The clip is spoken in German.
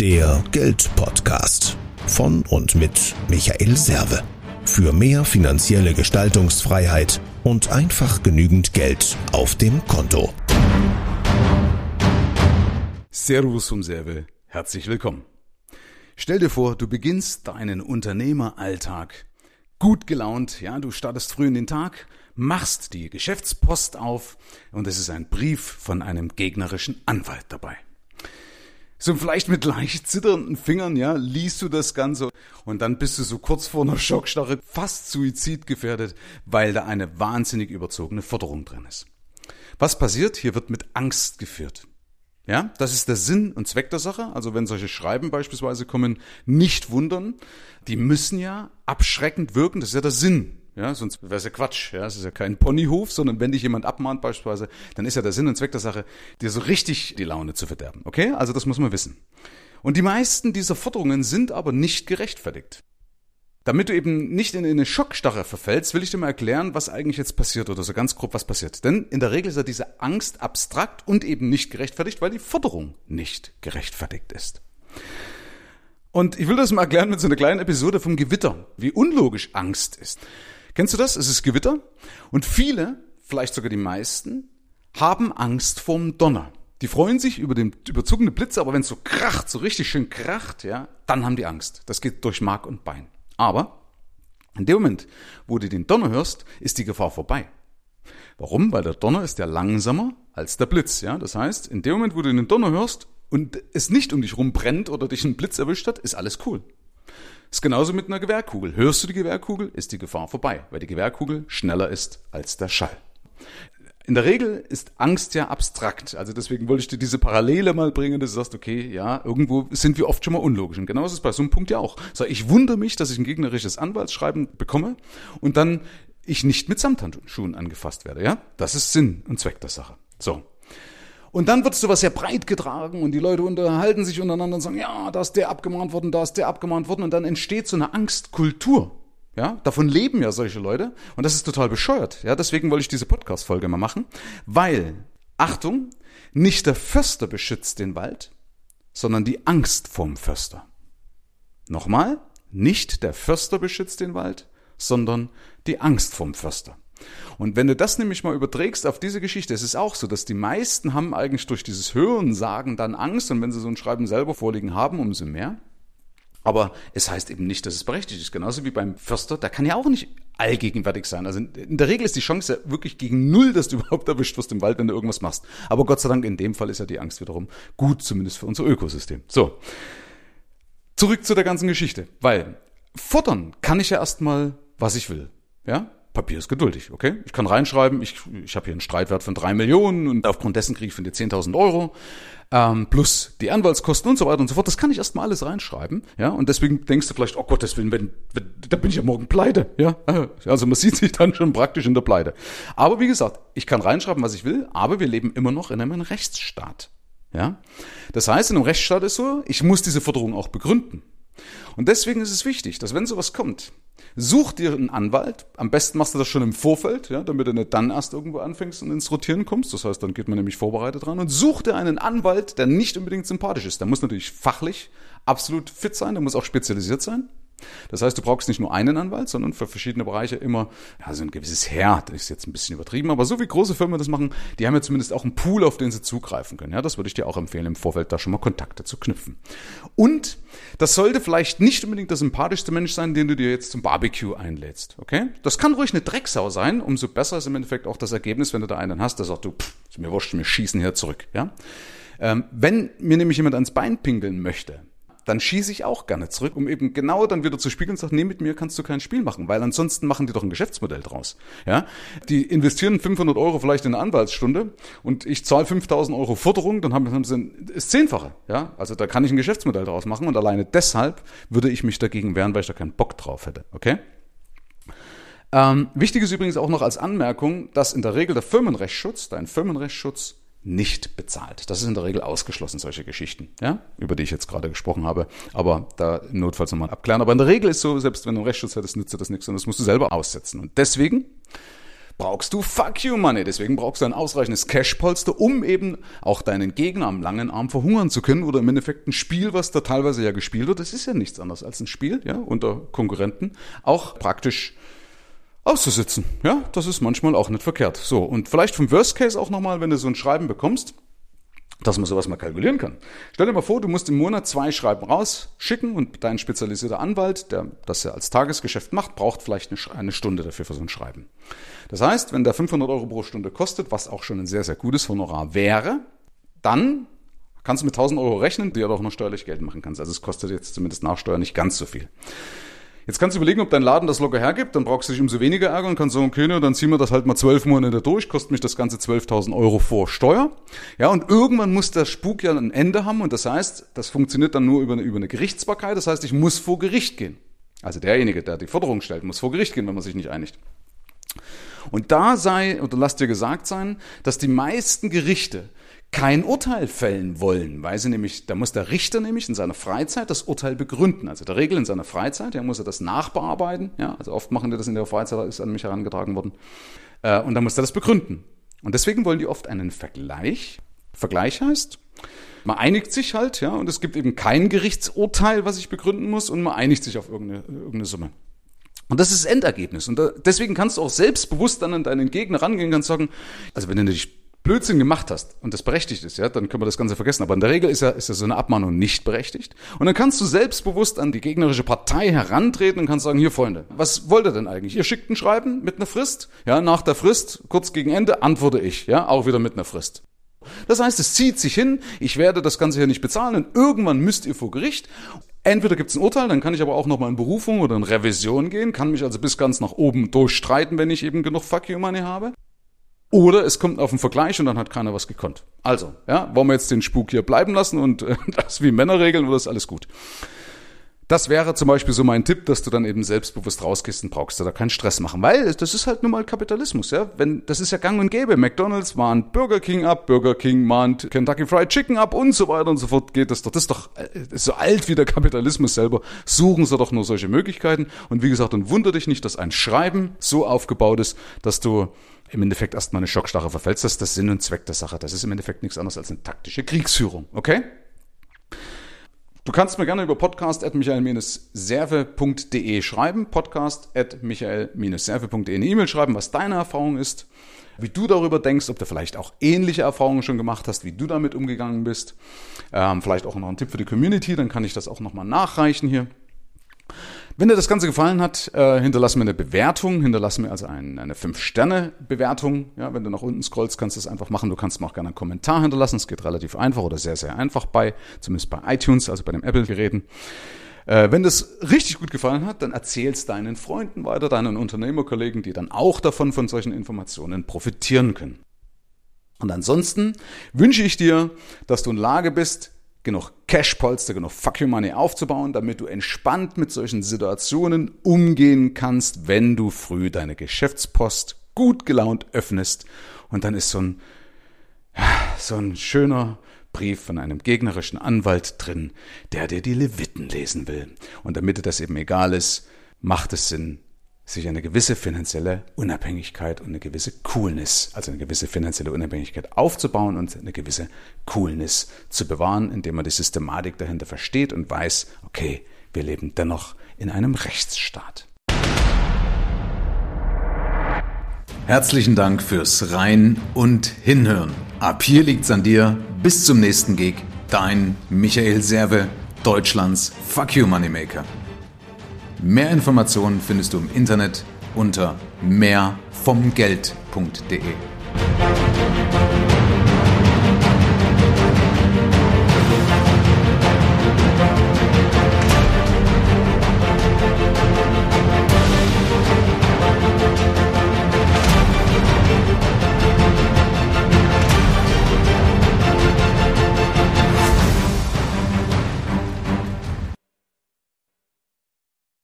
Der Geldpodcast von und mit Michael Serve. Für mehr finanzielle Gestaltungsfreiheit und einfach genügend Geld auf dem Konto. Servus vom Serve. Herzlich willkommen. Stell dir vor, du beginnst deinen Unternehmeralltag gut gelaunt, ja, du startest früh in den Tag, machst die Geschäftspost auf und es ist ein Brief von einem gegnerischen Anwalt dabei. So vielleicht mit leicht zitternden Fingern, ja, liest du das Ganze und dann bist du so kurz vor einer Schockstarre fast suizidgefährdet, weil da eine wahnsinnig überzogene Forderung drin ist. Was passiert? Hier wird mit Angst geführt. Ja, das ist der Sinn und Zweck der Sache. Also wenn solche Schreiben beispielsweise kommen, nicht wundern. Die müssen ja abschreckend wirken. Das ist ja der Sinn. Ja, sonst wäre es ja Quatsch. Ja, es ist ja kein Ponyhof, sondern wenn dich jemand abmahnt beispielsweise, dann ist ja der Sinn und Zweck der Sache, dir so richtig die Laune zu verderben. Okay? Also das muss man wissen. Und die meisten dieser Forderungen sind aber nicht gerechtfertigt. Damit du eben nicht in eine Schockstarre verfällst, will ich dir mal erklären, was eigentlich jetzt passiert oder so ganz grob was passiert. Denn in der Regel ist ja diese Angst abstrakt und eben nicht gerechtfertigt, weil die Forderung nicht gerechtfertigt ist. Und ich will das mal erklären mit so einer kleinen Episode vom Gewitter, wie unlogisch Angst ist. Kennst du das? Es ist Gewitter und viele, vielleicht sogar die meisten, haben Angst vorm Donner. Die freuen sich über den überzogenen Blitz, aber wenn es so kracht, so richtig schön kracht, ja, dann haben die Angst. Das geht durch Mark und Bein. Aber in dem Moment, wo du den Donner hörst, ist die Gefahr vorbei. Warum? Weil der Donner ist ja langsamer als der Blitz. Ja? Das heißt, in dem Moment, wo du den Donner hörst und es nicht um dich rum brennt oder dich ein Blitz erwischt hat, ist alles cool. Ist genauso mit einer Gewehrkugel. Hörst du die Gewehrkugel, ist die Gefahr vorbei, weil die Gewehrkugel schneller ist als der Schall. In der Regel ist Angst ja abstrakt. Also deswegen wollte ich dir diese Parallele mal bringen, dass du sagst, okay, ja, irgendwo sind wir oft schon mal unlogisch. Und genau ist es bei so einem Punkt ja auch. So, ich wundere mich, dass ich ein gegnerisches Anwaltsschreiben bekomme und dann ich nicht mit Samthandschuhen angefasst werde. Ja, das ist Sinn und Zweck der Sache. So. Und dann wird sowas sehr breit getragen und die Leute unterhalten sich untereinander und sagen, ja, da ist der abgemahnt worden, da ist der abgemahnt worden und dann entsteht so eine Angstkultur. Ja, davon leben ja solche Leute und das ist total bescheuert. Ja, deswegen wollte ich diese Podcast-Folge mal machen, weil, Achtung, nicht der Förster beschützt den Wald, sondern die Angst vorm Förster. Nochmal, nicht der Förster beschützt den Wald, sondern die Angst vorm Förster. Und wenn du das nämlich mal überträgst auf diese Geschichte, es ist auch so, dass die meisten haben eigentlich durch dieses Hören sagen dann Angst und wenn sie so ein Schreiben selber vorliegen haben, umso mehr. Aber es heißt eben nicht, dass es berechtigt ist. Genauso wie beim Förster, der kann ja auch nicht allgegenwärtig sein. Also in der Regel ist die Chance ja wirklich gegen null, dass du überhaupt erwischt wirst im Wald, wenn du irgendwas machst. Aber Gott sei Dank, in dem Fall ist ja die Angst wiederum gut, zumindest für unser Ökosystem. So. Zurück zu der ganzen Geschichte. Weil futtern kann ich ja erstmal, was ich will. Ja? Papier ist geduldig, okay? Ich kann reinschreiben, ich, ich habe hier einen Streitwert von drei Millionen und aufgrund dessen kriege ich von dir 10.000 Euro ähm, plus die Anwaltskosten und so weiter und so fort. Das kann ich erstmal alles reinschreiben, ja? Und deswegen denkst du vielleicht, oh Gott, deswegen, wenn, wenn, da bin ich ja morgen pleite, ja? Also man sieht sich dann schon praktisch in der Pleite. Aber wie gesagt, ich kann reinschreiben, was ich will, aber wir leben immer noch in einem Rechtsstaat, ja? Das heißt, in einem Rechtsstaat ist so, ich muss diese Forderung auch begründen. Und deswegen ist es wichtig, dass wenn sowas kommt, Such dir einen Anwalt. Am besten machst du das schon im Vorfeld, ja, damit du nicht dann erst irgendwo anfängst und ins Rotieren kommst. Das heißt, dann geht man nämlich vorbereitet dran und such dir einen Anwalt, der nicht unbedingt sympathisch ist. Der muss natürlich fachlich absolut fit sein, der muss auch spezialisiert sein. Das heißt, du brauchst nicht nur einen Anwalt, sondern für verschiedene Bereiche immer ja, so ein gewisses Herr. Das ist jetzt ein bisschen übertrieben, aber so wie große Firmen das machen, die haben ja zumindest auch einen Pool, auf den sie zugreifen können. Ja, das würde ich dir auch empfehlen, im Vorfeld da schon mal Kontakte zu knüpfen. Und das sollte vielleicht nicht unbedingt der sympathischste Mensch sein, den du dir jetzt zum Barbecue einlädst. Okay? Das kann ruhig eine Drecksau sein. Umso besser ist im Endeffekt auch das Ergebnis, wenn du da einen hast, der sagt, du, pff, ist mir wurscht, wir schießen hier zurück. Ja? Ähm, wenn mir nämlich jemand ans Bein pinkeln möchte, dann schieße ich auch gerne zurück, um eben genau dann wieder zu spiegeln und sagen, nee, mit mir kannst du kein Spiel machen, weil ansonsten machen die doch ein Geschäftsmodell draus. Ja, die investieren 500 Euro vielleicht in eine Anwaltsstunde und ich zahle 5000 Euro Forderung, dann haben, sie das Zehnfache. Ja, also da kann ich ein Geschäftsmodell draus machen und alleine deshalb würde ich mich dagegen wehren, weil ich da keinen Bock drauf hätte. Okay? Ähm, wichtig ist übrigens auch noch als Anmerkung, dass in der Regel der Firmenrechtsschutz, dein Firmenrechtsschutz nicht bezahlt. Das ist in der Regel ausgeschlossen, solche Geschichten, ja, über die ich jetzt gerade gesprochen habe. Aber da notfalls nochmal abklären. Aber in der Regel ist so, selbst wenn du einen Rechtsschutz hättest, nützt dir das nichts und das musst du selber aussetzen. Und deswegen brauchst du Fuck You Money. Deswegen brauchst du ein ausreichendes Cash-Polster, um eben auch deinen Gegner am langen Arm verhungern zu können oder im Endeffekt ein Spiel, was da teilweise ja gespielt wird, das ist ja nichts anderes als ein Spiel, ja, unter Konkurrenten, auch praktisch auszusitzen. Ja, das ist manchmal auch nicht verkehrt. So, und vielleicht vom Worst Case auch nochmal, wenn du so ein Schreiben bekommst, dass man sowas mal kalkulieren kann. Stell dir mal vor, du musst im Monat zwei Schreiben rausschicken und dein spezialisierter Anwalt, der das ja als Tagesgeschäft macht, braucht vielleicht eine Stunde dafür für so ein Schreiben. Das heißt, wenn der 500 Euro pro Stunde kostet, was auch schon ein sehr, sehr gutes Honorar wäre, dann kannst du mit 1000 Euro rechnen, die du auch noch steuerlich Geld machen kannst. Also es kostet jetzt zumindest nach Steuer nicht ganz so viel. Jetzt kannst du überlegen, ob dein Laden das locker hergibt, dann brauchst du dich umso weniger ärgern und kannst sagen, okay, ne, dann ziehen wir das halt mal zwölf Monate durch, kostet mich das Ganze 12.000 Euro vor Steuer. Ja, und irgendwann muss der Spuk ja ein Ende haben und das heißt, das funktioniert dann nur über eine, über eine Gerichtsbarkeit, das heißt, ich muss vor Gericht gehen. Also derjenige, der die Forderung stellt, muss vor Gericht gehen, wenn man sich nicht einigt. Und da sei, oder lass dir gesagt sein, dass die meisten Gerichte kein Urteil fällen wollen, weil sie nämlich, da muss der Richter nämlich in seiner Freizeit das Urteil begründen. Also der Regel in seiner Freizeit, ja, muss er das nachbearbeiten, ja, also oft machen die das in der Freizeit, ist an mich herangetragen worden, äh, und dann muss er das begründen. Und deswegen wollen die oft einen Vergleich. Vergleich heißt, man einigt sich halt, ja, und es gibt eben kein Gerichtsurteil, was ich begründen muss, und man einigt sich auf irgendeine, irgendeine Summe. Und das ist das Endergebnis. Und da, deswegen kannst du auch selbstbewusst dann an deinen Gegner rangehen und sagen, also wenn du dich Blödsinn gemacht hast und das berechtigt ist, ja, dann können wir das Ganze vergessen. Aber in der Regel ist ja, ist ja so eine Abmahnung nicht berechtigt. Und dann kannst du selbstbewusst an die gegnerische Partei herantreten und kannst sagen, hier Freunde, was wollt ihr denn eigentlich? Ihr schickt ein Schreiben mit einer Frist, ja, nach der Frist, kurz gegen Ende, antworte ich, ja, auch wieder mit einer Frist. Das heißt, es zieht sich hin, ich werde das Ganze hier nicht bezahlen und irgendwann müsst ihr vor Gericht. Entweder gibt es ein Urteil, dann kann ich aber auch nochmal in Berufung oder in Revision gehen, kann mich also bis ganz nach oben durchstreiten, wenn ich eben genug Fuck you Money habe. Oder es kommt auf einen Vergleich und dann hat keiner was gekonnt. Also, ja, wollen wir jetzt den Spuk hier bleiben lassen und äh, das wie Männer regeln oder ist alles gut? Das wäre zum Beispiel so mein Tipp, dass du dann eben selbstbewusst rausgehst und brauchst da keinen Stress machen, weil das ist halt nun mal Kapitalismus, ja. Wenn, das ist ja gang und gäbe. McDonalds mahnt Burger King ab, Burger King mahnt Kentucky Fried Chicken ab und so weiter und so fort geht das doch. Das ist doch äh, so alt wie der Kapitalismus selber. Suchen sie doch nur solche Möglichkeiten. Und wie gesagt, und wunder dich nicht, dass ein Schreiben so aufgebaut ist, dass du im Endeffekt erstmal eine Schockstarre verfällst. Das ist das Sinn und Zweck der Sache. Das ist im Endeffekt nichts anderes als eine taktische Kriegsführung. Okay? Du kannst mir gerne über podcast.michael-serve.de schreiben, podcast.michael-serve.de eine E-Mail schreiben, was deine Erfahrung ist, wie du darüber denkst, ob du vielleicht auch ähnliche Erfahrungen schon gemacht hast, wie du damit umgegangen bist. Ähm, vielleicht auch noch ein Tipp für die Community, dann kann ich das auch nochmal nachreichen hier. Wenn dir das Ganze gefallen hat, äh, hinterlass mir eine Bewertung, hinterlass mir also ein, eine 5-Sterne-Bewertung. Ja, wenn du nach unten scrollst, kannst du das einfach machen. Du kannst mir auch gerne einen Kommentar hinterlassen. Es geht relativ einfach oder sehr, sehr einfach bei, zumindest bei iTunes, also bei den Apple-Geräten. Äh, wenn das richtig gut gefallen hat, dann erzähl's deinen Freunden weiter, deinen Unternehmerkollegen, die dann auch davon von solchen Informationen profitieren können. Und ansonsten wünsche ich dir, dass du in Lage bist, genug Cash-Polster, genug Fuck You Money aufzubauen, damit du entspannt mit solchen Situationen umgehen kannst, wenn du früh deine Geschäftspost gut gelaunt öffnest und dann ist so ein, so ein schöner Brief von einem gegnerischen Anwalt drin, der dir die Leviten lesen will. Und damit dir das eben egal ist, macht es Sinn, sich eine gewisse finanzielle Unabhängigkeit und eine gewisse Coolness, also eine gewisse finanzielle Unabhängigkeit aufzubauen und eine gewisse Coolness zu bewahren, indem man die Systematik dahinter versteht und weiß, okay, wir leben dennoch in einem Rechtsstaat. Herzlichen Dank fürs Rein und Hinhören. Ab hier liegt's an dir. Bis zum nächsten Gig. Dein Michael Serve, Deutschlands Fuck You Moneymaker. Mehr Informationen findest du im Internet unter mehrvomgeld.de.